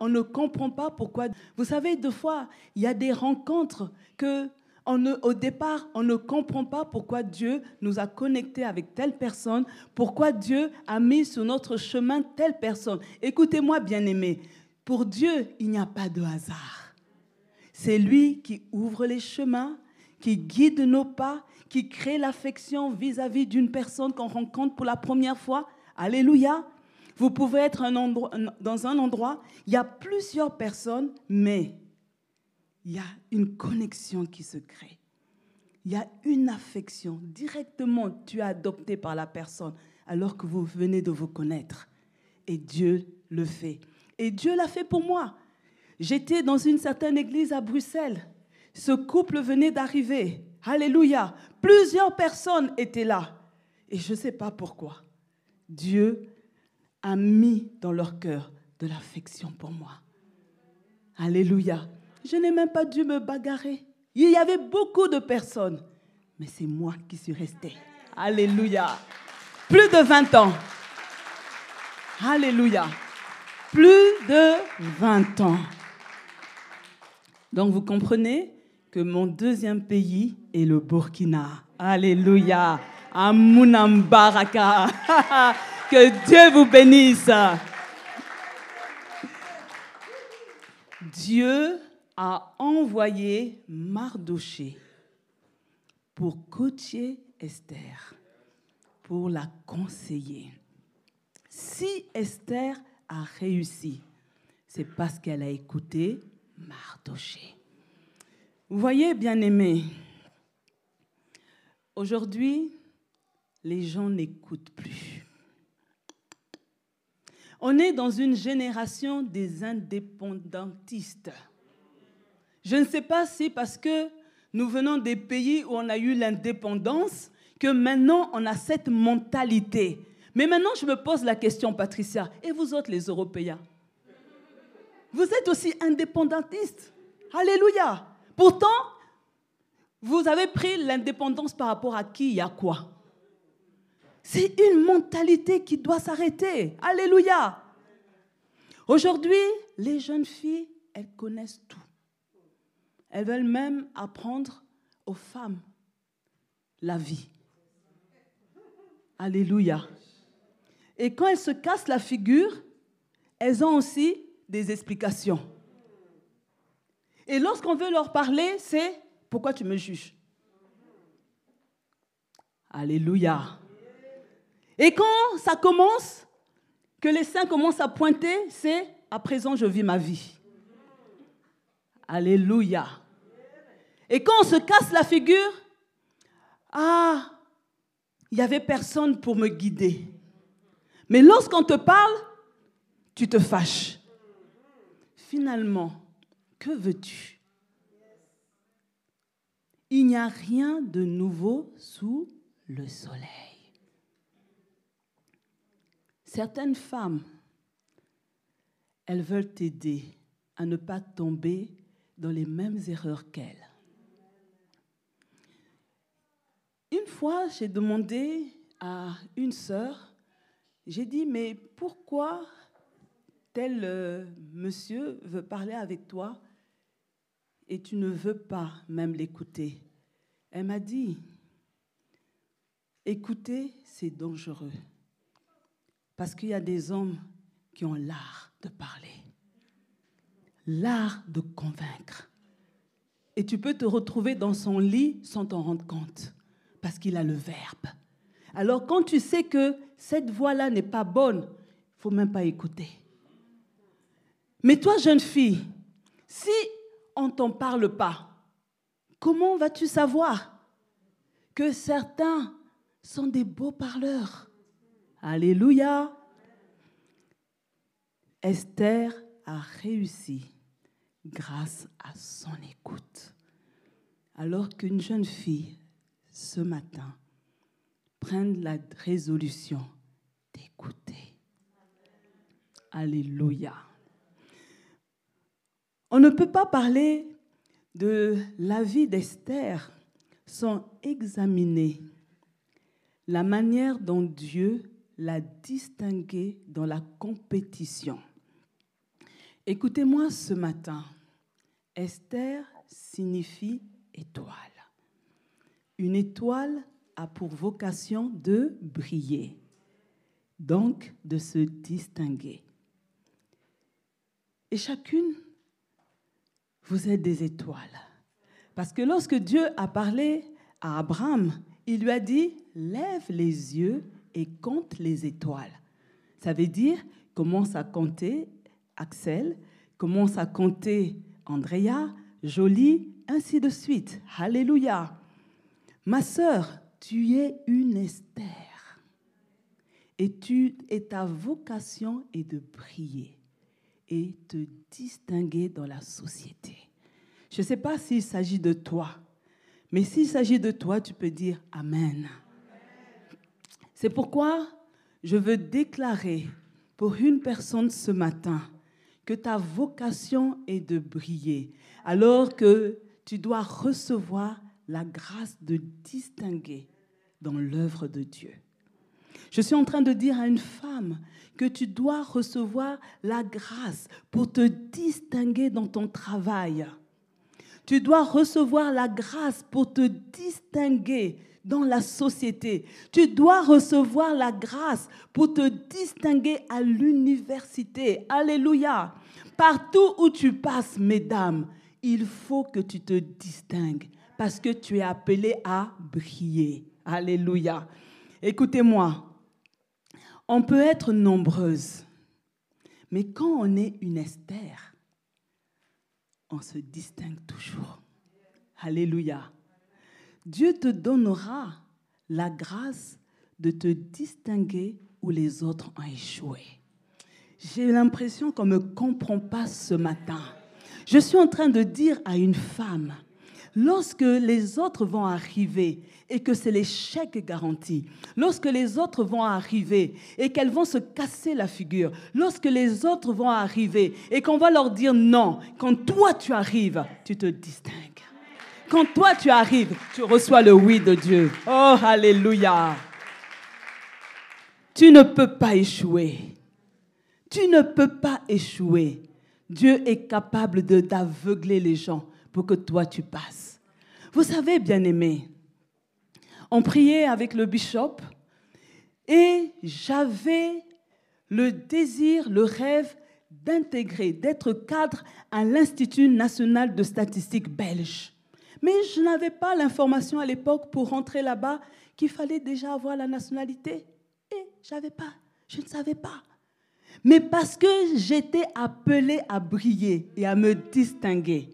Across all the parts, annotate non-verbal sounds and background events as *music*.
on ne comprend pas pourquoi. Vous savez, deux fois, il y a des rencontres que au départ, on ne comprend pas pourquoi Dieu nous a connectés avec telle personne, pourquoi Dieu a mis sur notre chemin telle personne. Écoutez-moi, bien-aimés, pour Dieu, il n'y a pas de hasard. C'est lui qui ouvre les chemins, qui guide nos pas, qui crée l'affection vis-à-vis d'une personne qu'on rencontre pour la première fois. Alléluia. Vous pouvez être dans un endroit, il y a plusieurs personnes, mais il y a une connexion qui se crée. Il y a une affection. Directement, tu es adopté par la personne alors que vous venez de vous connaître. Et Dieu le fait. Et Dieu l'a fait pour moi. J'étais dans une certaine église à Bruxelles. Ce couple venait d'arriver. Alléluia. Plusieurs personnes étaient là. Et je ne sais pas pourquoi. Dieu a mis dans leur cœur de l'affection pour moi. Alléluia. Je n'ai même pas dû me bagarrer. Il y avait beaucoup de personnes, mais c'est moi qui suis restée. Alléluia. Plus de 20 ans. Alléluia. Plus de 20 ans. Donc vous comprenez que mon deuxième pays est le Burkina. Alléluia. Amunam Baraka. *laughs* Que Dieu vous bénisse. Dieu a envoyé Mardoché pour coacher Esther, pour la conseiller. Si Esther a réussi, c'est parce qu'elle a écouté Mardoché. Vous voyez, bien aimé, aujourd'hui, les gens n'écoutent plus. On est dans une génération des indépendantistes. Je ne sais pas si parce que nous venons des pays où on a eu l'indépendance, que maintenant on a cette mentalité. Mais maintenant, je me pose la question, Patricia, et vous autres les Européens? Vous êtes aussi indépendantistes. Alléluia. Pourtant, vous avez pris l'indépendance par rapport à qui? Y a quoi? C'est une mentalité qui doit s'arrêter. Alléluia. Aujourd'hui, les jeunes filles, elles connaissent tout. Elles veulent même apprendre aux femmes la vie. Alléluia. Et quand elles se cassent la figure, elles ont aussi des explications. Et lorsqu'on veut leur parler, c'est pourquoi tu me juges? Alléluia. Et quand ça commence, que les saints commencent à pointer, c'est à présent je vis ma vie. Alléluia. Et quand on se casse la figure, ah, il n'y avait personne pour me guider. Mais lorsqu'on te parle, tu te fâches. Finalement, que veux-tu? Il n'y a rien de nouveau sous le soleil. Certaines femmes, elles veulent t'aider à ne pas tomber dans les mêmes erreurs qu'elle. Une fois, j'ai demandé à une sœur, j'ai dit, mais pourquoi tel euh, monsieur veut parler avec toi et tu ne veux pas même l'écouter? Elle m'a dit, écouter, c'est dangereux. Parce qu'il y a des hommes qui ont l'art de parler l'art de convaincre. Et tu peux te retrouver dans son lit sans t'en rendre compte, parce qu'il a le verbe. Alors quand tu sais que cette voix-là n'est pas bonne, il faut même pas écouter. Mais toi, jeune fille, si on ne t'en parle pas, comment vas-tu savoir que certains sont des beaux parleurs? Alléluia. Esther a réussi grâce à son écoute. Alors qu'une jeune fille, ce matin, prenne la résolution d'écouter. Alléluia. On ne peut pas parler de la vie d'Esther sans examiner la manière dont Dieu l'a distinguée dans la compétition. Écoutez-moi ce matin. Esther signifie étoile. Une étoile a pour vocation de briller, donc de se distinguer. Et chacune, vous êtes des étoiles. Parce que lorsque Dieu a parlé à Abraham, il lui a dit, lève les yeux et compte les étoiles. Ça veut dire, commence à compter Axel, commence à compter Andrea, Jolie, ainsi de suite. Alléluia. Ma sœur, tu es une Esther. Et, tu, et ta vocation est de prier et te distinguer dans la société. Je ne sais pas s'il s'agit de toi, mais s'il s'agit de toi, tu peux dire Amen. C'est pourquoi je veux déclarer pour une personne ce matin que ta vocation est de briller, alors que tu dois recevoir la grâce de distinguer dans l'œuvre de Dieu. Je suis en train de dire à une femme que tu dois recevoir la grâce pour te distinguer dans ton travail. Tu dois recevoir la grâce pour te distinguer dans la société. Tu dois recevoir la grâce pour te distinguer à l'université. Alléluia. Partout où tu passes, mesdames, il faut que tu te distingues parce que tu es appelé à briller. Alléluia. Écoutez-moi, on peut être nombreuses, mais quand on est une Esther, on se distingue toujours. Alléluia. Dieu te donnera la grâce de te distinguer où les autres ont échoué. J'ai l'impression qu'on ne me comprend pas ce matin. Je suis en train de dire à une femme, lorsque les autres vont arriver et que c'est l'échec garanti, lorsque les autres vont arriver et qu'elles vont se casser la figure, lorsque les autres vont arriver et qu'on va leur dire non, quand toi tu arrives, tu te distingues. Quand toi tu arrives, tu reçois le oui de Dieu. Oh, alléluia. Tu ne peux pas échouer. Tu ne peux pas échouer. Dieu est capable d'aveugler les gens pour que toi tu passes. Vous savez, bien-aimés, on priait avec le bishop et j'avais le désir, le rêve d'intégrer, d'être cadre à l'Institut national de statistique belge. Mais je n'avais pas l'information à l'époque pour rentrer là-bas qu'il fallait déjà avoir la nationalité. Et j'avais pas, je ne savais pas. Mais parce que j'étais appelée à briller et à me distinguer,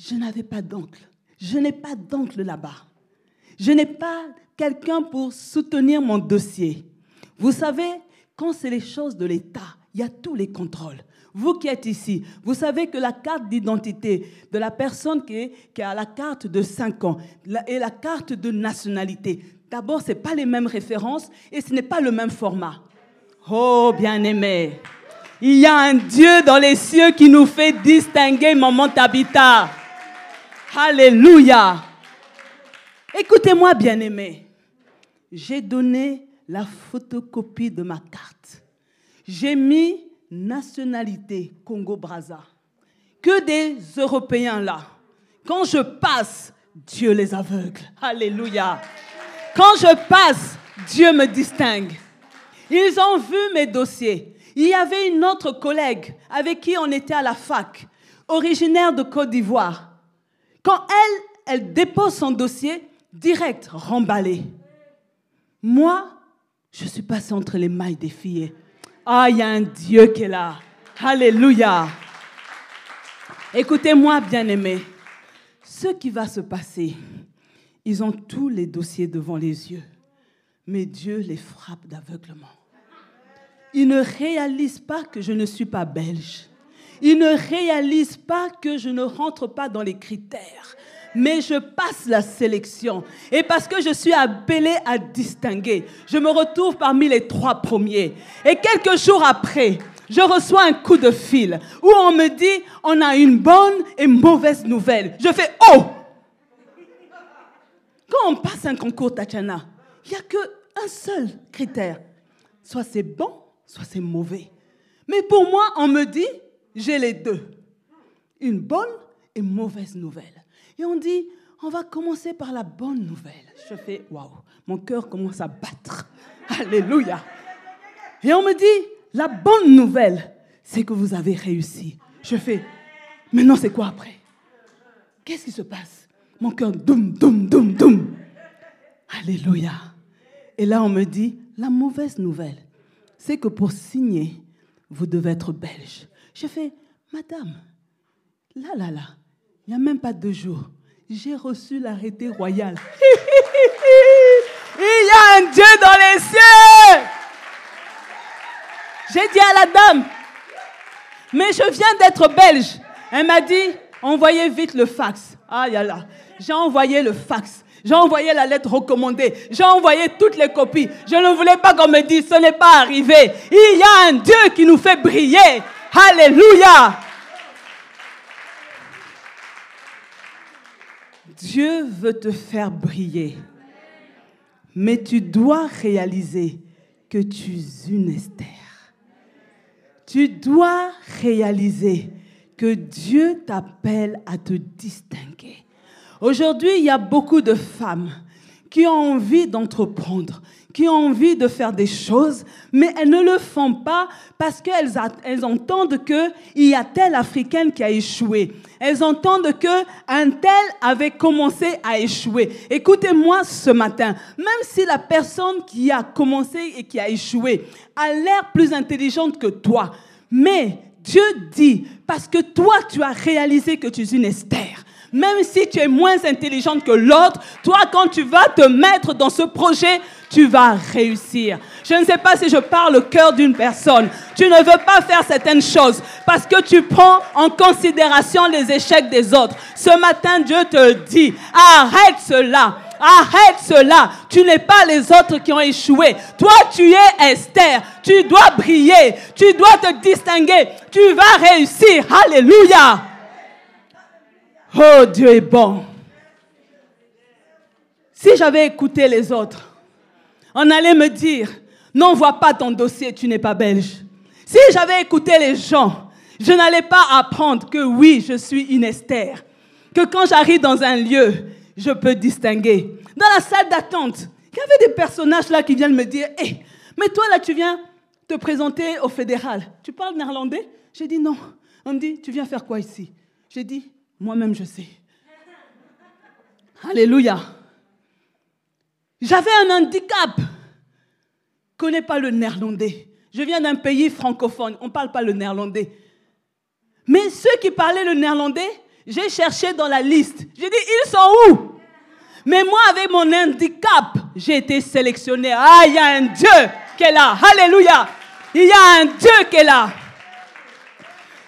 je n'avais pas d'oncle. Je n'ai pas d'oncle là-bas. Je n'ai pas quelqu'un pour soutenir mon dossier. Vous savez, quand c'est les choses de l'État, il y a tous les contrôles. Vous qui êtes ici, vous savez que la carte d'identité de la personne qui, a la carte de 5 ans et la carte de nationalité, d'abord, ce n'est pas les mêmes références et ce n'est pas le même format. Oh, bien-aimé, il y a un Dieu dans les cieux qui nous fait distinguer moment habitat. Alléluia. Écoutez-moi, bien-aimé. J'ai donné la photocopie de ma carte. J'ai mis nationalité Congo-Brazza. Que des Européens là. Quand je passe, Dieu les aveugle. Alléluia. Quand je passe, Dieu me distingue. Ils ont vu mes dossiers. Il y avait une autre collègue avec qui on était à la fac, originaire de Côte d'Ivoire. Quand elle, elle dépose son dossier, direct, remballé. Moi, je suis passée entre les mailles des filles. Ah, il y a un Dieu qui est là. Alléluia. Écoutez-moi, bien-aimés. Ce qui va se passer, ils ont tous les dossiers devant les yeux, mais Dieu les frappe d'aveuglement. Ils ne réalisent pas que je ne suis pas belge. Ils ne réalisent pas que je ne rentre pas dans les critères mais je passe la sélection. Et parce que je suis appelée à distinguer, je me retrouve parmi les trois premiers. Et quelques jours après, je reçois un coup de fil où on me dit on a une bonne et mauvaise nouvelle. Je fais oh Quand on passe un concours Tatiana, il n'y a qu'un seul critère. Soit c'est bon, soit c'est mauvais. Mais pour moi, on me dit, j'ai les deux. Une bonne et mauvaise nouvelle. Et on dit, on va commencer par la bonne nouvelle. Je fais, waouh, mon cœur commence à battre. *laughs* Alléluia. Et on me dit, la bonne nouvelle, c'est que vous avez réussi. Je fais, maintenant c'est quoi après? Qu'est-ce qui se passe? Mon cœur, doum, doum, doum, doum. Alléluia. Et là, on me dit, la mauvaise nouvelle, c'est que pour signer, vous devez être belge. Je fais, Madame, là, là, là, il n'y a même pas deux jours, j'ai reçu l'arrêté royal. *laughs* il y a un Dieu dans les cieux. J'ai dit à la dame, mais je viens d'être belge. Elle m'a dit, envoyez vite le fax. Ah, là. J'ai envoyé le fax. J'ai envoyé la lettre recommandée. J'ai envoyé toutes les copies. Je ne voulais pas qu'on me dise, ce n'est pas arrivé. Il y a un Dieu qui nous fait briller. Alléluia. Dieu veut te faire briller. Mais tu dois réaliser que tu es une Esther. Tu dois réaliser que Dieu t'appelle à te distinguer. Aujourd'hui, il y a beaucoup de femmes qui ont envie d'entreprendre, qui ont envie de faire des choses, mais elles ne le font pas parce qu'elles elles entendent qu'il y a telle africaine qui a échoué. Elles entendent que un tel avait commencé à échouer. Écoutez-moi ce matin, même si la personne qui a commencé et qui a échoué a l'air plus intelligente que toi, mais Dieu dit, parce que toi, tu as réalisé que tu es une Esther. Même si tu es moins intelligente que l'autre, toi, quand tu vas te mettre dans ce projet, tu vas réussir. Je ne sais pas si je parle au cœur d'une personne. Tu ne veux pas faire certaines choses parce que tu prends en considération les échecs des autres. Ce matin, Dieu te dit, arrête cela. Arrête cela. Tu n'es pas les autres qui ont échoué. Toi, tu es Esther. Tu dois briller. Tu dois te distinguer. Tu vas réussir. Alléluia. Oh, Dieu est bon. Si j'avais écouté les autres, on allait me dire, n'envoie pas ton dossier, tu n'es pas belge. Si j'avais écouté les gens, je n'allais pas apprendre que oui, je suis une Esther. Que quand j'arrive dans un lieu, je peux distinguer. Dans la salle d'attente, il y avait des personnages là qui viennent me dire Hé, eh, mais toi là, tu viens te présenter au fédéral. Tu parles néerlandais? J'ai dit non. On me dit Tu viens faire quoi ici? J'ai dit Moi-même, je sais. Alléluia. J'avais un handicap. Je ne connais pas le néerlandais. Je viens d'un pays francophone. On ne parle pas le néerlandais. Mais ceux qui parlaient le néerlandais, j'ai cherché dans la liste. J'ai dit, ils sont où? Mais moi, avec mon handicap, j'ai été sélectionné. Ah, il y a un Dieu qui est là. Alléluia. Il y a un Dieu qui est là.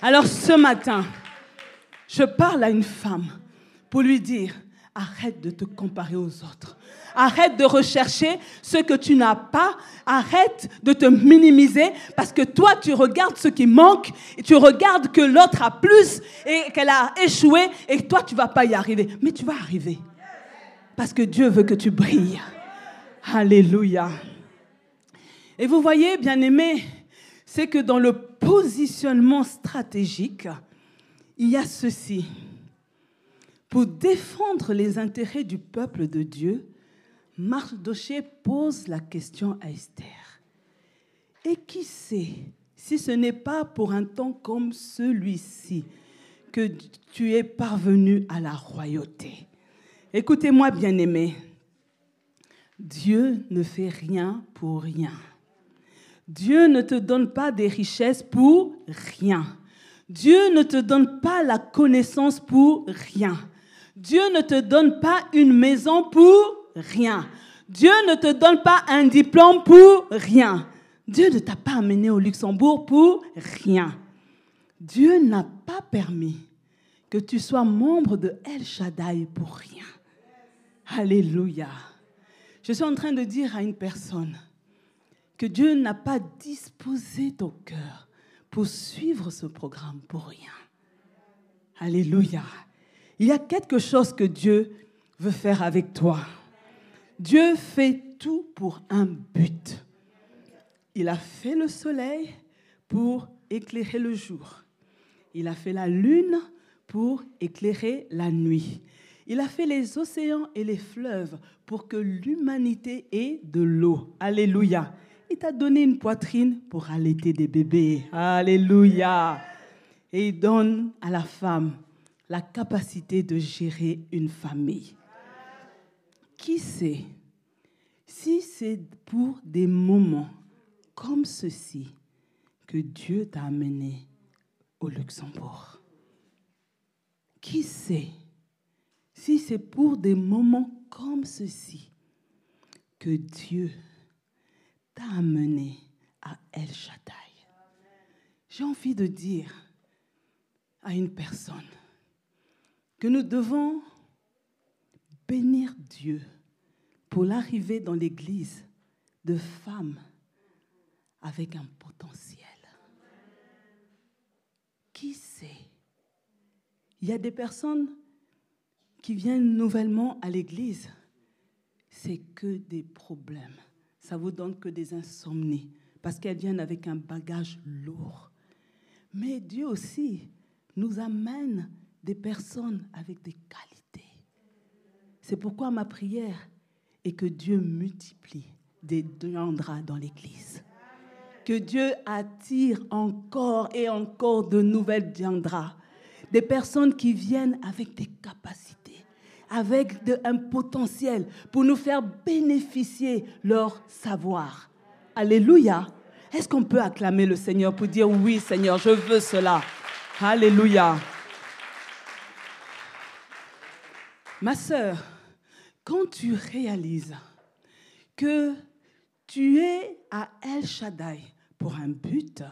Alors ce matin, je parle à une femme pour lui dire, arrête de te comparer aux autres. Arrête de rechercher ce que tu n'as pas. Arrête de te minimiser parce que toi, tu regardes ce qui manque et tu regardes que l'autre a plus et qu'elle a échoué et toi, tu vas pas y arriver. Mais tu vas arriver parce que Dieu veut que tu brilles. Alléluia. Et vous voyez, bien aimé, c'est que dans le positionnement stratégique, il y a ceci. Pour défendre les intérêts du peuple de Dieu, Mardoché pose la question à Esther. Et qui sait si ce n'est pas pour un temps comme celui-ci que tu es parvenu à la royauté? Écoutez-moi, bien-aimés, Dieu ne fait rien pour rien. Dieu ne te donne pas des richesses pour rien. Dieu ne te donne pas la connaissance pour rien. Dieu ne te donne pas une maison pour rien. Dieu ne te donne pas un diplôme pour rien. Dieu ne t'a pas amené au Luxembourg pour rien. Dieu n'a pas permis que tu sois membre de El Shaddai pour rien. Alléluia. Je suis en train de dire à une personne que Dieu n'a pas disposé ton cœur pour suivre ce programme pour rien. Alléluia. Il y a quelque chose que Dieu veut faire avec toi. Dieu fait tout pour un but. Il a fait le soleil pour éclairer le jour. Il a fait la lune pour éclairer la nuit. Il a fait les océans et les fleuves pour que l'humanité ait de l'eau. Alléluia. Il t'a donné une poitrine pour allaiter des bébés. Alléluia. Et il donne à la femme la capacité de gérer une famille. Qui sait si c'est pour des moments comme ceci que Dieu t'a amené au Luxembourg Qui sait si c'est pour des moments comme ceci que Dieu t'a amené à El Shaddai. J'ai envie de dire à une personne que nous devons bénir Dieu pour l'arrivée dans l'Église de femmes avec un potentiel. Qui sait Il y a des personnes qui viennent nouvellement à l'Église, c'est que des problèmes. Ça vous donne que des insomnies, parce qu'elles viennent avec un bagage lourd. Mais Dieu aussi nous amène des personnes avec des qualités. C'est pourquoi ma prière est que Dieu multiplie des Diandras dans l'Église. Que Dieu attire encore et encore de nouvelles Diandras. Des personnes qui viennent avec des capacités, avec un potentiel pour nous faire bénéficier leur savoir. Alléluia. Est-ce qu'on peut acclamer le Seigneur pour dire oui Seigneur, je veux cela? Alléluia. Ma sœur, quand tu réalises que tu es à El Shaddai pour un but,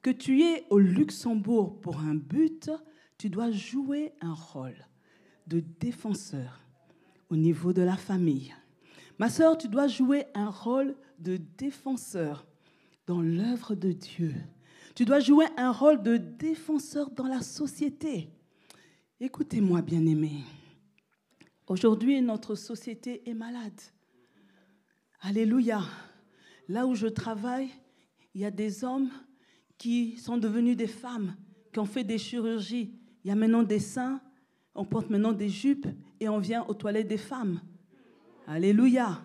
que tu es au Luxembourg pour un but, tu dois jouer un rôle de défenseur au niveau de la famille. Ma sœur, tu dois jouer un rôle de défenseur dans l'œuvre de Dieu. Tu dois jouer un rôle de défenseur dans la société. Écoutez-moi, bien-aimés. Aujourd'hui, notre société est malade. Alléluia. Là où je travaille, il y a des hommes qui sont devenus des femmes, qui ont fait des chirurgies. Il y a maintenant des seins, on porte maintenant des jupes et on vient aux toilettes des femmes. Alléluia.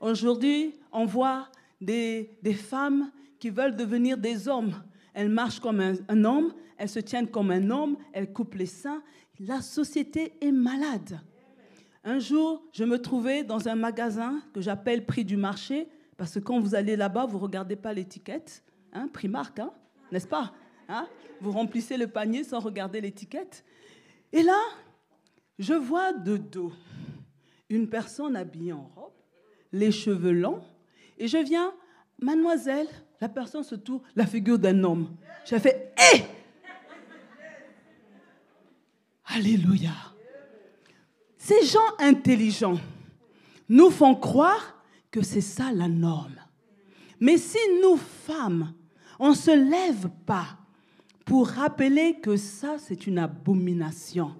Aujourd'hui, on voit des, femmes qui veulent devenir des hommes. Elles marchent comme un, un homme, elles se tiennent comme un homme, elles coupent les seins. La société est malade. Un jour, je me trouvais dans un magasin que j'appelle prix du marché, parce que quand vous allez là-bas, vous ne regardez pas l'étiquette, hein, Primark, hein, n'est-ce pas hein? Vous remplissez le panier sans regarder l'étiquette. Et là, je vois de dos une personne habillée en robe, les cheveux longs, et je viens, mademoiselle, la personne se tourne, la figure d'un homme. J'ai fait, hé Alléluia. Ces gens intelligents nous font croire que c'est ça la norme. Mais si nous, femmes, on ne se lève pas pour rappeler que ça, c'est une abomination,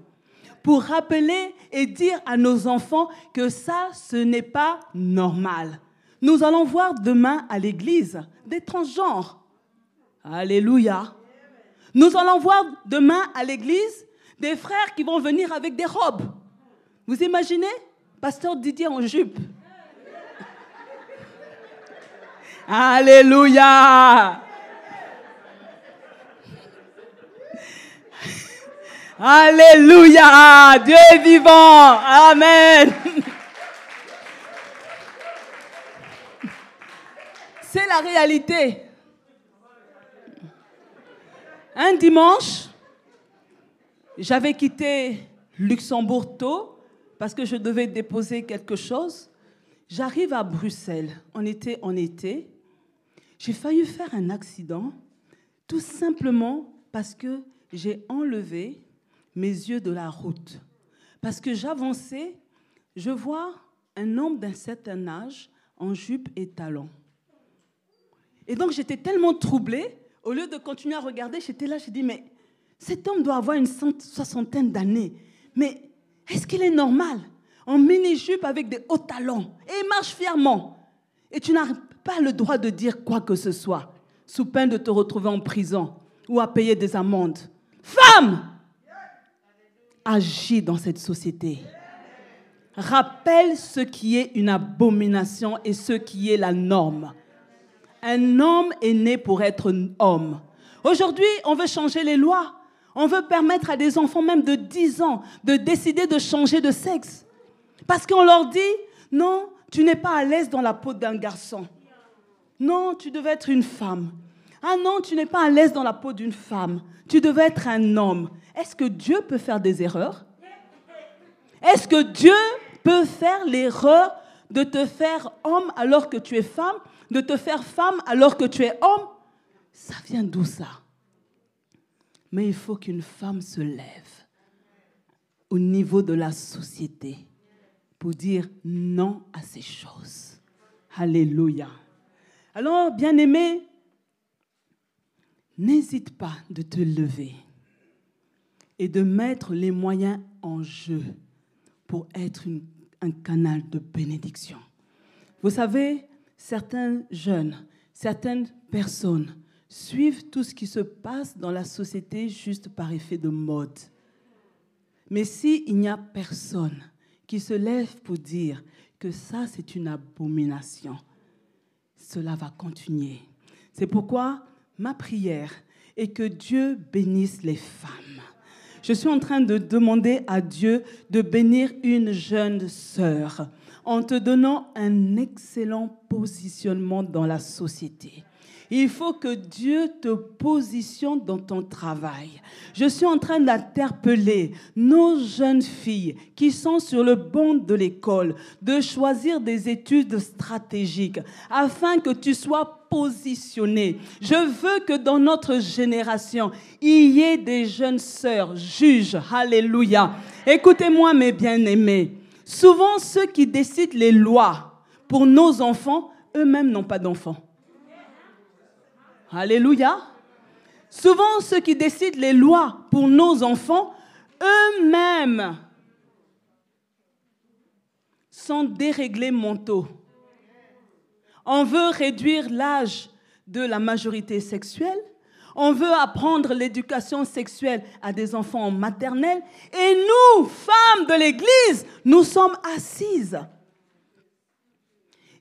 pour rappeler et dire à nos enfants que ça, ce n'est pas normal. Nous allons voir demain à l'église des transgenres. Alléluia. Nous allons voir demain à l'église des frères qui vont venir avec des robes. Vous imaginez Pasteur Didier en jupe. Alléluia. Alléluia. Dieu est vivant. Amen. C'est la réalité. Un dimanche, j'avais quitté Luxembourg tôt parce que je devais déposer quelque chose. J'arrive à Bruxelles, on était en été. J'ai failli faire un accident, tout simplement parce que j'ai enlevé mes yeux de la route. Parce que j'avançais, je vois un homme d'un certain âge en jupe et talons. Et donc j'étais tellement troublée, au lieu de continuer à regarder, j'étais là, j'ai dit, mais cet homme doit avoir une soixantaine d'années. Mais est-ce qu'il est normal? En mini-jupe avec des hauts talons et marche fièrement. Et tu n'as pas le droit de dire quoi que ce soit. sous peine de te retrouver en prison ou à payer des amendes. Femme, agis dans cette société. Rappelle ce qui est une abomination et ce qui est la norme. Un homme est né pour être homme. Aujourd'hui, on veut changer les lois. On veut permettre à des enfants même de 10 ans de décider de changer de sexe. Parce qu'on leur dit, non, tu n'es pas à l'aise dans la peau d'un garçon. Non, tu devais être une femme. Ah non, tu n'es pas à l'aise dans la peau d'une femme. Tu devais être un homme. Est-ce que Dieu peut faire des erreurs? Est-ce que Dieu peut faire l'erreur de te faire homme alors que tu es femme, de te faire femme alors que tu es homme? Ça vient d'où ça? Mais il faut qu'une femme se lève au niveau de la société pour dire non à ces choses. Alléluia. Alors, bien-aimé, n'hésite pas de te lever et de mettre les moyens en jeu pour être un canal de bénédiction. Vous savez, certains jeunes, certaines personnes suivent tout ce qui se passe dans la société juste par effet de mode. Mais s'il n'y a personne qui se lève pour dire que ça, c'est une abomination, cela va continuer. C'est pourquoi ma prière est que Dieu bénisse les femmes. Je suis en train de demander à Dieu de bénir une jeune sœur en te donnant un excellent positionnement dans la société. Il faut que Dieu te positionne dans ton travail. Je suis en train d'interpeller nos jeunes filles qui sont sur le banc de l'école de choisir des études stratégiques afin que tu sois positionné. Je veux que dans notre génération, il y ait des jeunes sœurs juges. Alléluia. Écoutez-moi mes bien-aimés. Souvent, ceux qui décident les lois pour nos enfants, eux-mêmes n'ont pas d'enfants. Alléluia. Souvent, ceux qui décident les lois pour nos enfants, eux-mêmes sont déréglés mentaux. On veut réduire l'âge de la majorité sexuelle. On veut apprendre l'éducation sexuelle à des enfants en maternelle. Et nous, femmes de l'Église, nous sommes assises.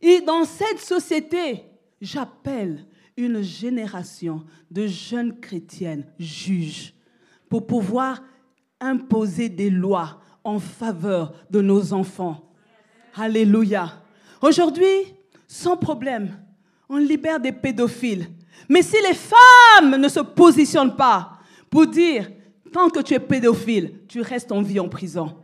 Et dans cette société, j'appelle une génération de jeunes chrétiennes juges pour pouvoir imposer des lois en faveur de nos enfants. Alléluia. Aujourd'hui, sans problème, on libère des pédophiles. Mais si les femmes ne se positionnent pas pour dire, tant que tu es pédophile, tu restes en vie en prison.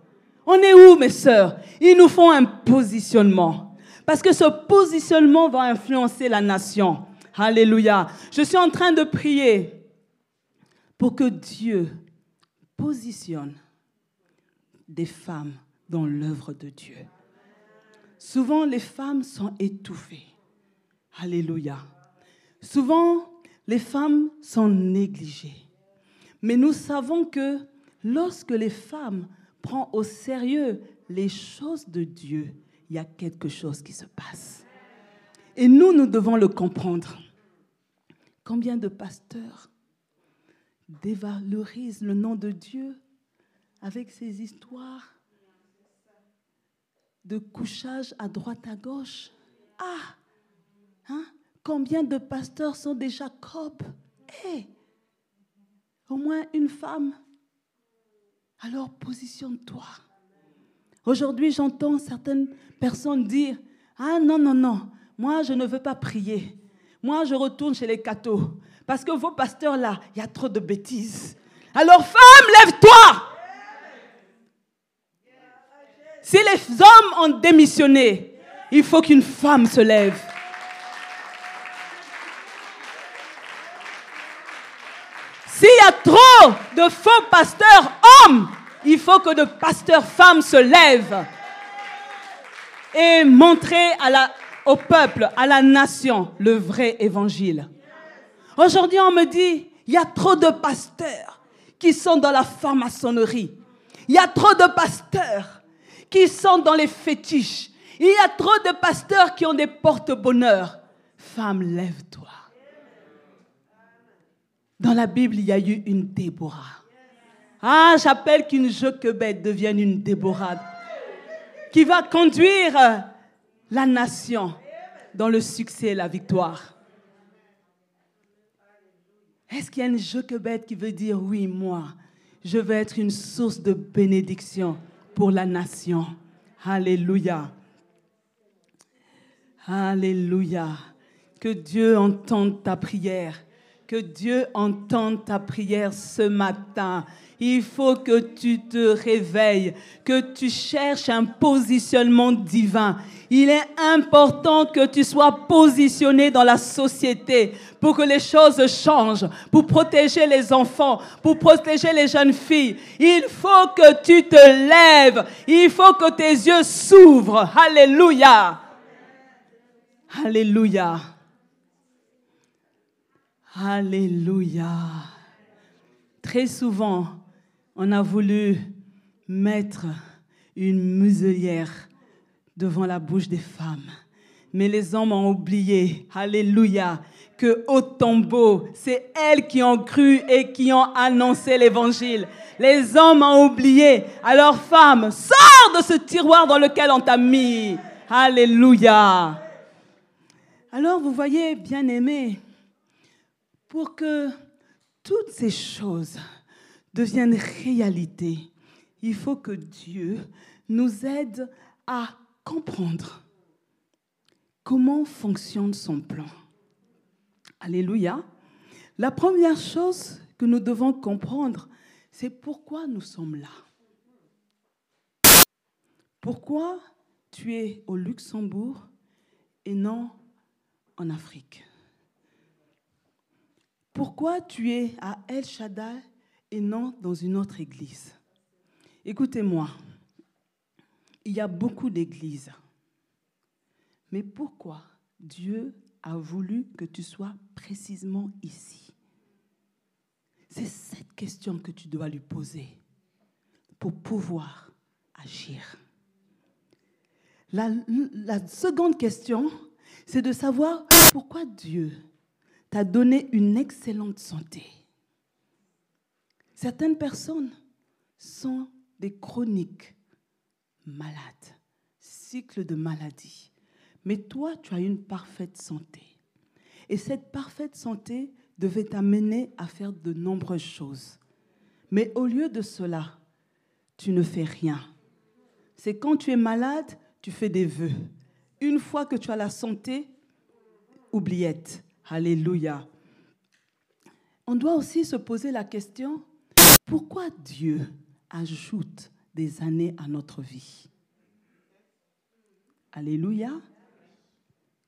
On est où, mes sœurs? Ils nous font un positionnement. Parce que ce positionnement va influencer la nation. Alléluia. Je suis en train de prier pour que Dieu positionne des femmes dans l'œuvre de Dieu. Souvent, les femmes sont étouffées. Alléluia. Souvent, les femmes sont négligées. Mais nous savons que lorsque les femmes prennent au sérieux les choses de Dieu, il y a quelque chose qui se passe. Et nous, nous devons le comprendre. Combien de pasteurs dévalorisent le nom de Dieu avec ces histoires de couchage à droite à gauche? Ah hein? Combien de pasteurs sont des Jacob Eh Au moins une femme. Alors positionne-toi. Aujourd'hui, j'entends certaines personnes dire Ah non, non, non, moi je ne veux pas prier. Moi, je retourne chez les cathos. Parce que vos pasteurs là, il y a trop de bêtises. Alors, femme, lève-toi. Si les hommes ont démissionné, il faut qu'une femme se lève. S'il y a trop de faux pasteurs hommes, il faut que de pasteurs femmes se lèvent et montrer à la, au peuple, à la nation, le vrai évangile. Aujourd'hui, on me dit, il y a trop de pasteurs qui sont dans la franc-maçonnerie. Il y a trop de pasteurs qui sont dans les fétiches. Il y a trop de pasteurs qui ont des porte-bonheur. Femme, lève-toi. Dans la Bible, il y a eu une Déborah. Ah, j'appelle qu'une Jochebed devienne une Déborah qui va conduire la nation dans le succès et la victoire. Est-ce qu'il y a une Jochebed qui veut dire oui, moi, je veux être une source de bénédiction pour la nation? Alléluia. Alléluia. Que Dieu entende ta prière. Que Dieu entende ta prière ce matin. Il faut que tu te réveilles, que tu cherches un positionnement divin. Il est important que tu sois positionné dans la société pour que les choses changent, pour protéger les enfants, pour protéger les jeunes filles. Il faut que tu te lèves. Il faut que tes yeux s'ouvrent. Alléluia. Alléluia. Alléluia. Très souvent, on a voulu mettre une muselière devant la bouche des femmes. Mais les hommes ont oublié, alléluia, que au tombeau, c'est elles qui ont cru et qui ont annoncé l'évangile. Les hommes ont oublié. Alors femme, sors de ce tiroir dans lequel on t'a mis. Alléluia. Alors vous voyez, bien aimés, pour que toutes ces choses deviennent réalité, il faut que Dieu nous aide à comprendre comment fonctionne son plan. Alléluia. La première chose que nous devons comprendre, c'est pourquoi nous sommes là. Pourquoi tu es au Luxembourg et non en Afrique? Pourquoi tu es à El Shaddai et non dans une autre église? Écoutez-moi, il y a beaucoup d'églises. Mais pourquoi Dieu a voulu que tu sois précisément ici? C'est cette question que tu dois lui poser pour pouvoir agir. La, la seconde question, c'est de savoir pourquoi Dieu t'a donné une excellente santé. Certaines personnes sont des chroniques malades, cycle de maladie. Mais toi, tu as une parfaite santé. Et cette parfaite santé devait t'amener à faire de nombreuses choses. Mais au lieu de cela, tu ne fais rien. C'est quand tu es malade, tu fais des vœux. Une fois que tu as la santé, oubliette. Alléluia. On doit aussi se poser la question, pourquoi Dieu ajoute des années à notre vie? Alléluia.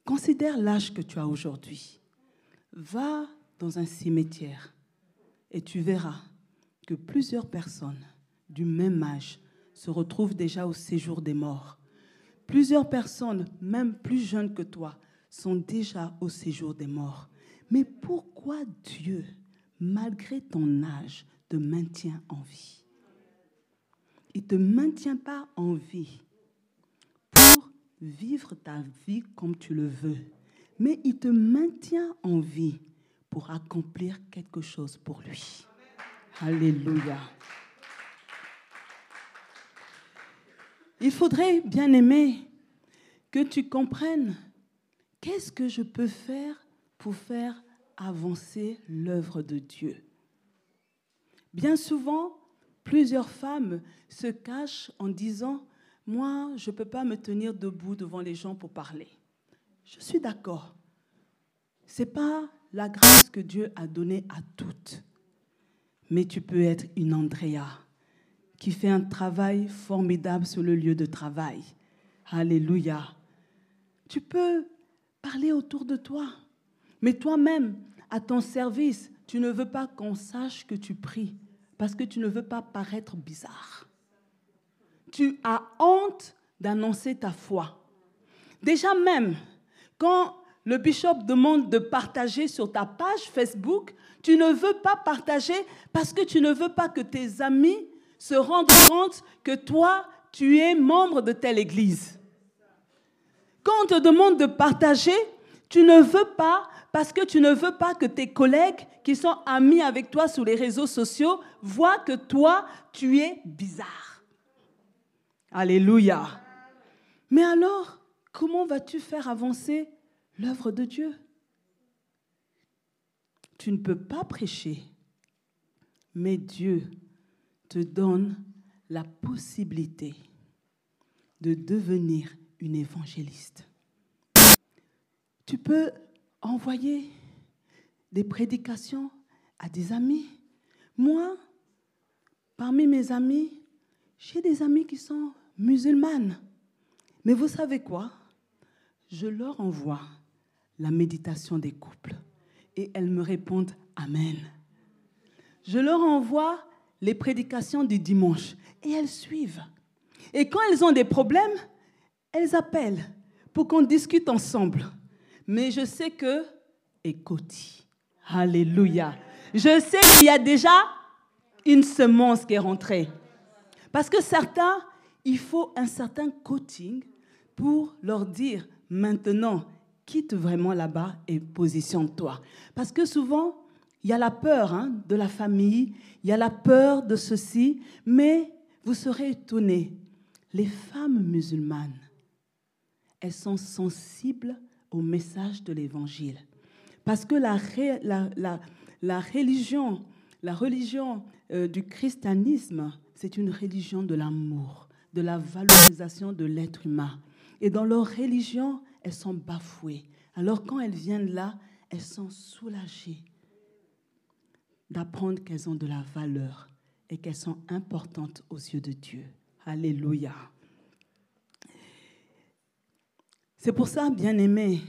Considère l'âge que tu as aujourd'hui. Va dans un cimetière et tu verras que plusieurs personnes du même âge se retrouvent déjà au séjour des morts. Plusieurs personnes, même plus jeunes que toi, sont déjà au séjour des morts. Mais pourquoi Dieu, malgré ton âge, te maintient en vie? Il ne te maintient pas en vie pour vivre ta vie comme tu le veux, mais il te maintient en vie pour accomplir quelque chose pour lui. Alléluia. Il faudrait, bien aimé, que tu comprennes qu'est-ce que je peux faire pour faire avancer l'œuvre de Dieu? Bien souvent, plusieurs femmes se cachent en disant, moi, je ne peux pas me tenir debout devant les gens pour parler. Je suis d'accord. Ce n'est pas la grâce que Dieu a donnée à toutes. Mais tu peux être une Andrea qui fait un travail formidable sur le lieu de travail. Alléluia. Tu peux parler autour de toi. Mais toi-même, à ton service, tu ne veux pas qu'on sache que tu pries parce que tu ne veux pas paraître bizarre. Tu as honte d'annoncer ta foi. Déjà même, quand le bishop demande de partager sur ta page Facebook, tu ne veux pas partager parce que tu ne veux pas que tes amis se rendent compte que toi, tu es membre de telle église. Quand on te demande de partager, tu ne veux pas parce que tu ne veux pas que tes collègues qui sont amis avec toi sur les réseaux sociaux voient que toi, tu es bizarre. Alléluia. Mais alors, comment vas-tu faire avancer l'œuvre de Dieu? Tu ne peux pas prêcher, mais Dieu te donne la possibilité de devenir une évangéliste. Tu peux envoyer des prédications à des amis. Moi, parmi mes amis, j'ai des amis qui sont musulmanes. Mais vous savez quoi? Je leur envoie la méditation des couples et elles me répondent Amen. Je leur envoie les prédications du dimanche et elles suivent. Et quand elles ont des problèmes, elles appellent pour qu'on discute ensemble. Mais je sais que, écoute, Alléluia, je sais qu'il y a déjà une semence qui est rentrée. Parce que certains, il faut un certain coaching pour leur dire maintenant, quitte vraiment là-bas et positionne-toi. Parce que souvent, il y a la peur hein, de la famille, il y a la peur de ceci, mais vous serez étonnés, les femmes musulmanes, elles sont sensibles au message de l'Évangile. Parce que la, la, la, religion, la religion euh, du christianisme, c'est une religion de l'amour, de la valorisation de l'être humain. Et dans leur religion, elles sont bafouées. Alors quand elles viennent là, elles sont soulagées d'apprendre qu'elles ont de la valeur et qu'elles sont importantes aux yeux de Dieu. Alléluia. C'est pour ça, bien-aimé,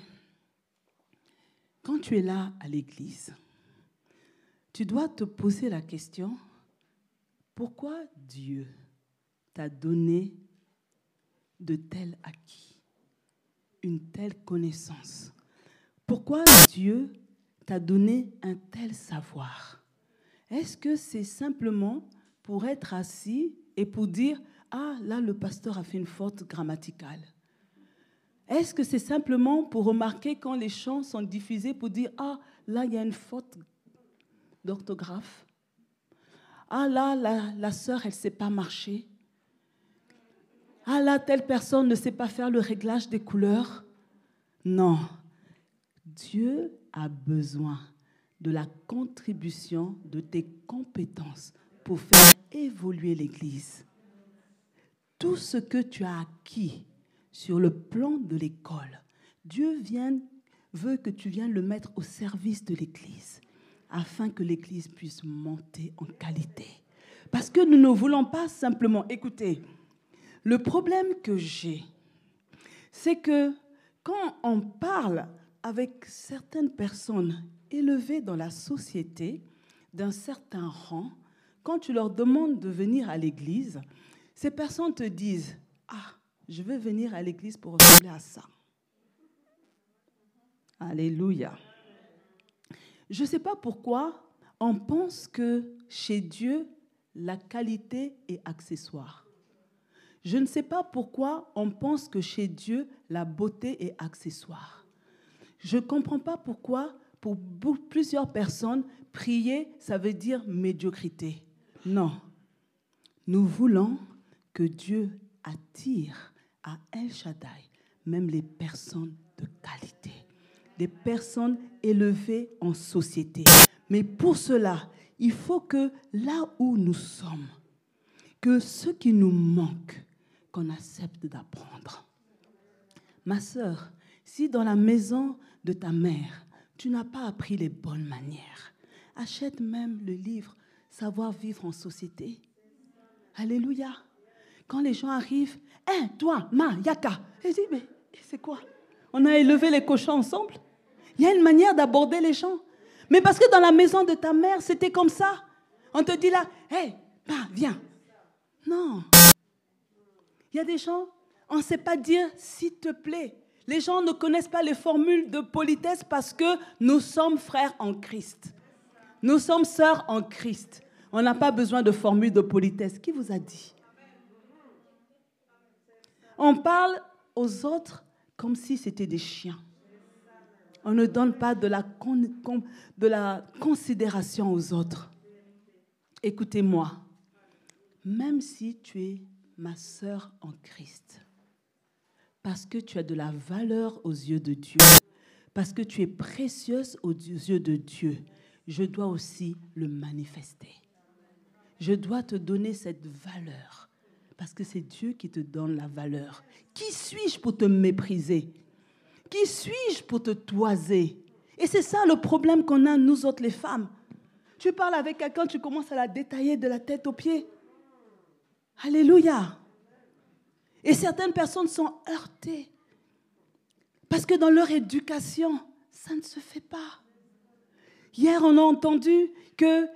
quand tu es là à l'église, tu dois te poser la question, pourquoi Dieu t'a donné de tels acquis, une telle connaissance? Pourquoi Dieu t'a donné un tel savoir? Est-ce que c'est simplement pour être assis et pour dire, ah là, le pasteur a fait une faute grammaticale est-ce que c'est simplement pour remarquer quand les chants sont diffusés pour dire Ah, là, il y a une faute d'orthographe Ah, là, la, la sœur, elle ne sait pas marcher Ah, là, telle personne ne sait pas faire le réglage des couleurs Non. Dieu a besoin de la contribution de tes compétences pour faire évoluer l'Église. Tout ce que tu as acquis sur le plan de l'école. Dieu vient, veut que tu viennes le mettre au service de l'Église, afin que l'Église puisse monter en qualité. Parce que nous ne voulons pas simplement, écouter. le problème que j'ai, c'est que quand on parle avec certaines personnes élevées dans la société, d'un certain rang, quand tu leur demandes de venir à l'église, ces personnes te disent, ah, je veux venir à l'église pour ressembler à ça. Alléluia. Je ne sais pas pourquoi on pense que chez Dieu, la qualité est accessoire. Je ne sais pas pourquoi on pense que chez Dieu, la beauté est accessoire. Je ne comprends pas pourquoi, pour plusieurs personnes, prier, ça veut dire médiocrité. Non. Nous voulons que Dieu attire à El Shaddai, même les personnes de qualité, des personnes élevées en société. Mais pour cela, il faut que là où nous sommes, que ce qui nous manque, qu'on accepte d'apprendre. Ma sœur, si dans la maison de ta mère, tu n'as pas appris les bonnes manières, achète même le livre Savoir vivre en société. Alléluia. Quand les gens arrivent, Hein, toi, ma, yaka. Je dis, mais c'est quoi? On a élevé les cochons ensemble. Il y a une manière d'aborder les gens. Mais parce que dans la maison de ta mère, c'était comme ça. On te dit là, hé, hey, viens. Non. Il y a des gens, on ne sait pas dire s'il te plaît. Les gens ne connaissent pas les formules de politesse parce que nous sommes frères en Christ. Nous sommes sœurs en Christ. On n'a pas besoin de formules de politesse. Qui vous a dit? On parle aux autres comme si c'était des chiens. On ne donne pas de la, considération aux autres. Écoutez-moi, même si tu es ma sœur en Christ, parce que tu as de la valeur aux yeux de Dieu, parce que tu es précieuse aux yeux de Dieu, je dois aussi le manifester. Je dois te donner cette valeur, parce que c'est Dieu qui te donne la valeur. Qui suis-je pour te mépriser? Qui suis-je pour te toiser? Et c'est ça le problème qu'on a, nous autres les femmes. Tu parles avec quelqu'un, tu commences à la détailler de la tête aux pieds. Alléluia. Et certaines personnes sont heurtées parce que dans leur éducation, ça ne se fait pas. Hier, on a entendu qu'on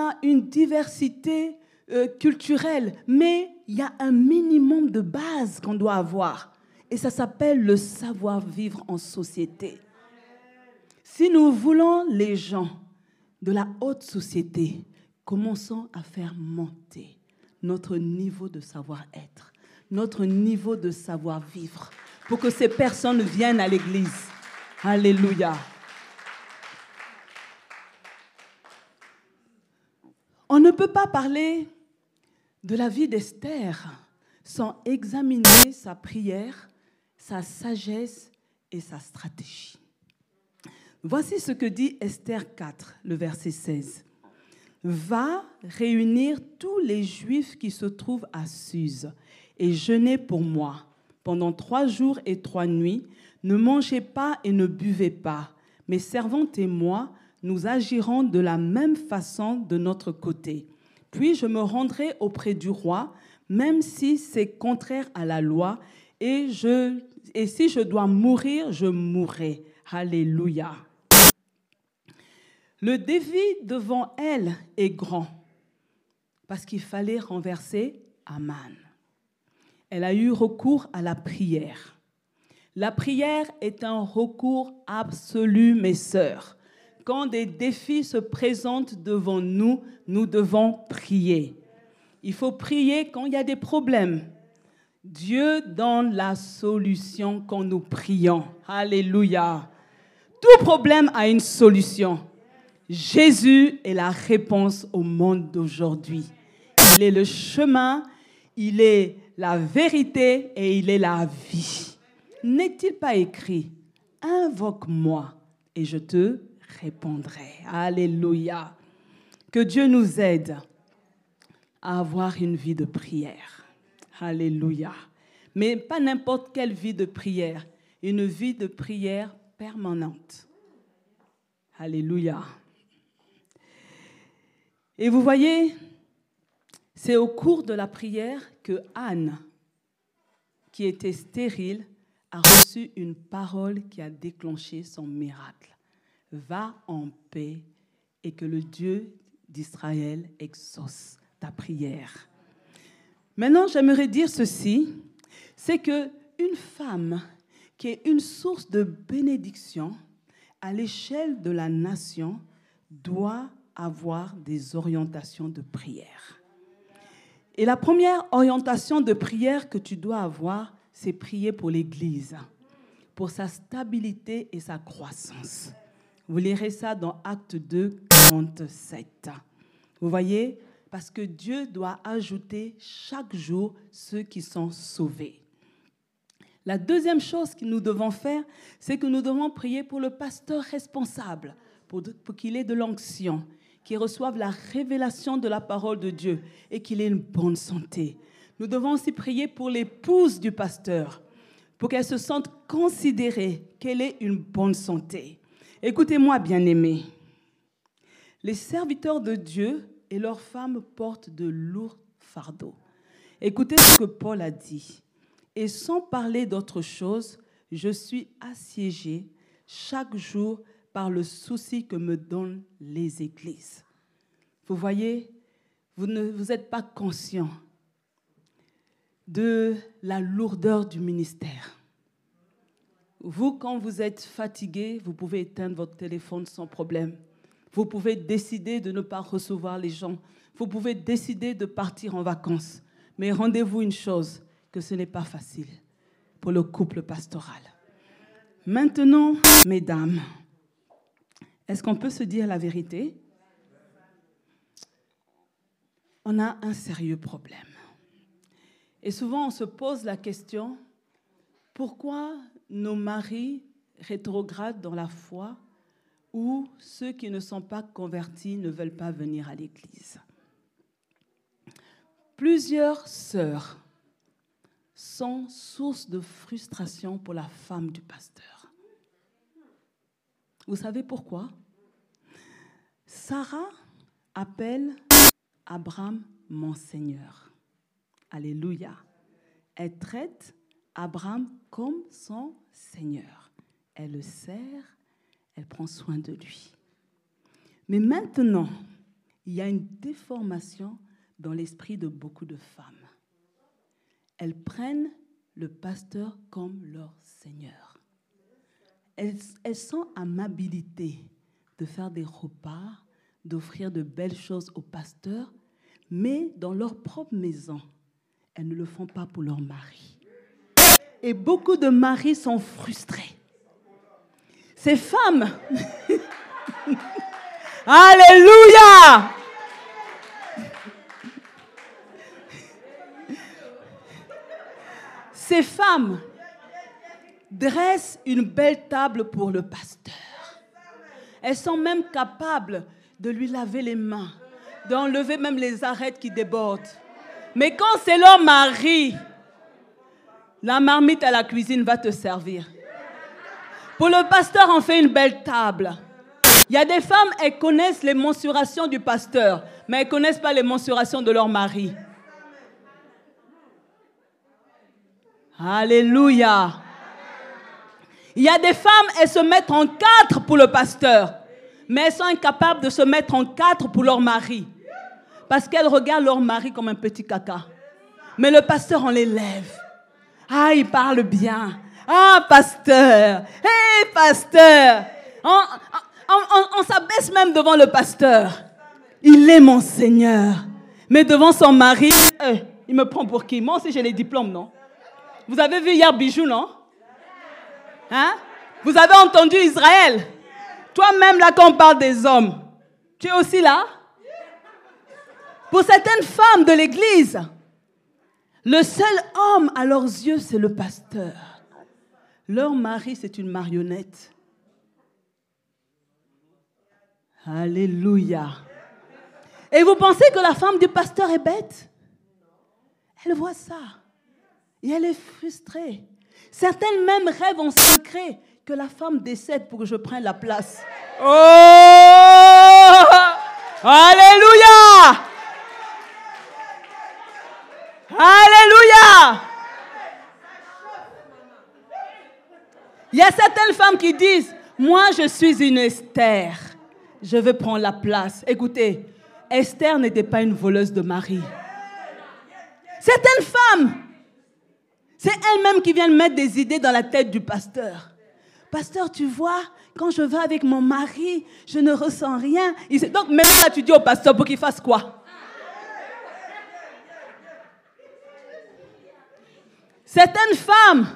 a une diversité euh, culturelle, mais il y a un minimum de base qu'on doit avoir. Et ça s'appelle le savoir-vivre en société. Si nous voulons les gens de la haute société, commençons à faire monter notre niveau de savoir-être, notre niveau de savoir-vivre, pour que ces personnes viennent à l'Église. Alléluia. On ne peut pas parler de la vie d'Esther sans examiner sa prière, sa sagesse et sa stratégie. Voici ce que dit Esther 4, le verset 16 va réunir tous les Juifs qui se trouvent à Suse et jeûnez pour moi. Pendant trois jours et trois nuits, ne mangez pas et ne buvez pas. Mes servantes et moi, nous agirons de la même façon de notre côté. Puis je me rendrai auprès du roi, même si c'est contraire à la loi, et, je, et si je dois mourir, je mourrai. Alléluia. Le défi devant elle est grand parce qu'il fallait renverser Aman. Elle a eu recours à la prière. La prière est un recours absolu, mes sœurs. Quand des défis se présentent devant nous, nous devons prier. Il faut prier quand il y a des problèmes. Dieu donne la solution quand nous prions. Alléluia. Tout problème a une solution. Jésus est la réponse au monde d'aujourd'hui. Il est le chemin, il est la vérité et il est la vie. N'est-il pas écrit, invoque-moi et je te répondrai. Alléluia. Que Dieu nous aide à avoir une vie de prière. Alléluia. Mais pas n'importe quelle vie de prière, une vie de prière permanente. Alléluia. Et vous voyez, c'est au cours de la prière que Anne, qui était stérile, a reçu une parole qui a déclenché son miracle. Va en paix et que le Dieu d'Israël exauce ta prière. Maintenant, j'aimerais dire ceci, c'est que une femme qui est une source de bénédiction à l'échelle de la nation doit avoir des orientations de prière. Et la première orientation de prière que tu dois avoir, c'est prier pour l'Église, pour sa stabilité et sa croissance. Vous lirez ça dans Acte 2, 47. Vous voyez Parce que Dieu doit ajouter chaque jour ceux qui sont sauvés. La deuxième chose que nous devons faire, c'est que nous devons prier pour le pasteur responsable, pour, qu'il ait de l'onction, qui reçoivent la révélation de la parole de Dieu et qu'il ait une bonne santé. Nous devons aussi prier pour l'épouse du pasteur, pour qu'elle se sente considérée, qu'elle ait une bonne santé. Écoutez-moi, bien-aimés. Les serviteurs de Dieu et leurs femmes portent de lourds fardeaux. Écoutez ce que Paul a dit. Et sans parler d'autre chose, je suis assiégé chaque jour par le souci que me donnent les églises. Vous voyez, vous ne vous êtes pas conscient de la lourdeur du ministère. Vous, quand vous êtes fatigué, vous pouvez éteindre votre téléphone sans problème. Vous pouvez décider de ne pas recevoir les gens. Vous pouvez décider de partir en vacances. Mais rendez-vous une chose, que ce n'est pas facile pour le couple pastoral. Maintenant, mesdames, est-ce qu'on peut se dire la vérité? On a un sérieux problème. Et souvent, on se pose la question, pourquoi nos maris rétrogradent dans la foi ou ceux qui ne sont pas convertis ne veulent pas venir à l'église Plusieurs sœurs sont source de frustration pour la femme du pasteur. Vous savez pourquoi? Sarah appelle Abraham mon Seigneur. Alléluia. Elle traite Abraham comme son Seigneur. Elle le sert, elle prend soin de lui. Mais maintenant, il y a une déformation dans l'esprit de beaucoup de femmes. Elles prennent le pasteur comme leur Seigneur. Elles, elles sont amabilité de faire des repas, d'offrir de belles choses au pasteur, mais dans leur propre maison, elles ne le font pas pour leur mari. Et beaucoup de maris sont frustrés. Ces femmes, *laughs* Alléluia Ces femmes dressent une belle table pour le pasteur. Elles sont même capables de lui laver les mains, d'enlever même les arêtes qui débordent. Mais quand c'est leur mari, la marmite à la cuisine va te servir. Pour le pasteur, on fait une belle table. Il y a des femmes, elles connaissent les mensurations du pasteur, mais elles ne connaissent pas les mensurations de leur mari. Alléluia. Il y a des femmes, elles se mettent en quatre pour le pasteur, mais elles sont incapables de se mettre en quatre pour leur mari. Parce qu'elles regardent leur mari comme un petit caca. Mais le pasteur, on l'élève. Ah, il parle bien. Ah, pasteur. Hé, pasteur. On s'abaisse même devant le pasteur. Il est mon Seigneur. Mais devant son mari, eh, il me prend pour qui? Moi aussi, j'ai les diplômes, non? Vous avez vu hier Bijou, non? Hein? Vous avez entendu Israël? Toi-même, là, quand on parle des hommes, tu es aussi là? Pour certaines femmes de l'Église, le seul homme à leurs yeux, c'est le pasteur. Leur mari, c'est une marionnette. Alléluia. Et vous pensez que la femme du pasteur est bête? Elle voit ça. Et elle est frustrée. Certaines même rêvent en secret que la femme décède pour que je prenne la place. Oh Alléluia Alléluia Il y a certaines femmes qui disent, moi je suis une Esther, je veux prendre la place. Écoutez, Esther n'était pas une voleuse de mari. Certaines femmes c'est elle-même qui vient mettre des idées dans la tête du pasteur. Pasteur, tu vois, quand je vais avec mon mari, je ne ressens rien. Donc même là, tu dis au pasteur pour qu'il fasse quoi? Certaines femmes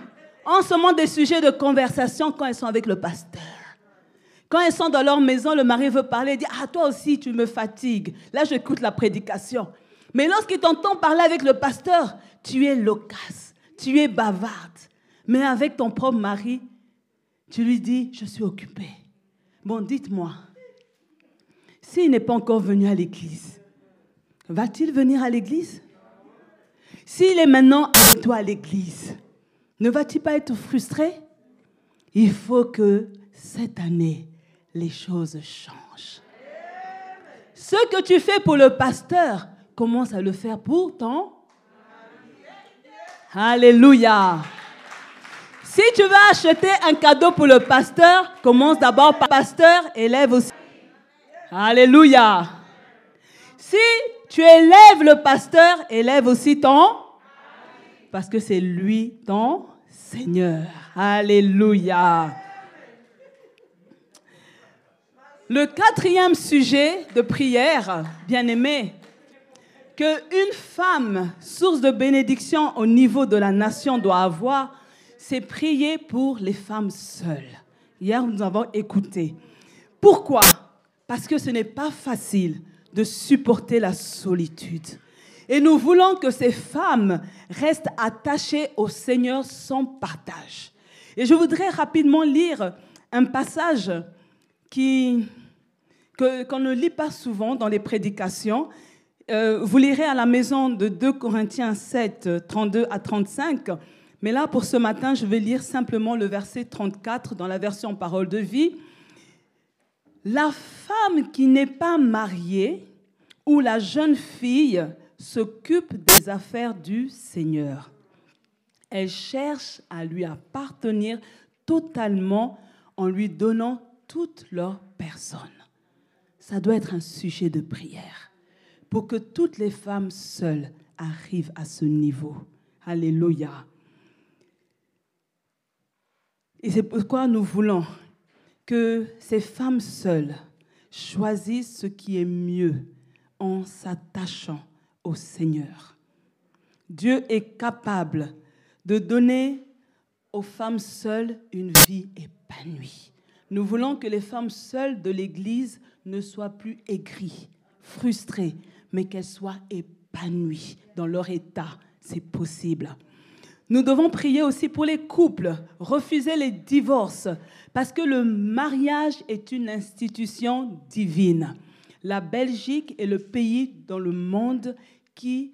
ont seulement des sujets de conversation quand elles sont avec le pasteur. Quand elles sont dans leur maison, le mari veut parler, il dit Ah, toi aussi, tu me fatigues. Là, j'écoute la prédication. Mais lorsqu'il t'entend parler avec le pasteur, tu es loquace tu es bavarde, mais avec ton propre mari, tu lui dis, je suis occupée. Bon, dites-moi, s'il n'est pas encore venu à l'église, va-t-il venir à l'église? S'il est maintenant avec toi à l'église, ne va-t-il pas être frustré? Il faut que cette année, les choses changent. Ce que tu fais pour le pasteur, commence à le faire pour ton Alléluia. Si tu veux acheter un cadeau pour le pasteur, commence d'abord par pasteur, élève aussi. Alléluia. Si tu élèves le pasteur, élève aussi ton, parce que c'est lui ton Seigneur. Alléluia. Le quatrième sujet de prière, bien aimé, qu'une femme, source de bénédiction au niveau de la nation, doit avoir, c'est prier pour les femmes seules. Hier, nous avons écouté. Pourquoi? Parce que ce n'est pas facile de supporter la solitude. Et nous voulons que ces femmes restent attachées au Seigneur sans partage. Et je voudrais rapidement lire un passage qui, qu'on ne lit pas souvent dans les prédications. Euh, vous lirez à la maison de 2 Corinthiens 7, 32 à 35. Mais là, pour ce matin, je vais lire simplement le verset 34 dans la version Parole de vie. La femme qui n'est pas mariée ou la jeune fille s'occupe des affaires du Seigneur. Elle cherche à lui appartenir totalement en lui donnant toute leur personne. Ça doit être un sujet de prière pour que toutes les femmes seules arrivent à ce niveau. Alléluia. Et c'est pourquoi nous voulons que ces femmes seules choisissent ce qui est mieux en s'attachant au Seigneur. Dieu est capable de donner aux femmes seules une vie épanouie. Nous voulons que les femmes seules de l'Église ne soient plus aigries, frustrées, mais qu'elles soient épanouies dans leur état. C'est possible. Nous devons prier aussi pour les couples, refuser les divorces, parce que le mariage est une institution divine. La Belgique est le pays dans le monde qui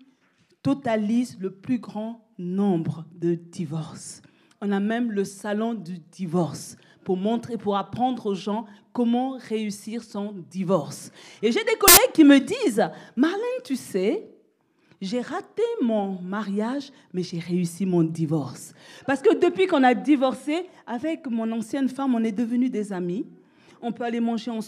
totalise le plus grand nombre de divorces. On a même le salon du divorce pour montrer, pour apprendre aux gens comment réussir son divorce. Et j'ai des collègues qui me disent, Marlène, tu sais, j'ai raté mon mariage, mais j'ai réussi mon divorce. Parce que depuis qu'on a divorcé, avec mon ancienne femme, on est devenus des amis. On peut aller manger ensemble.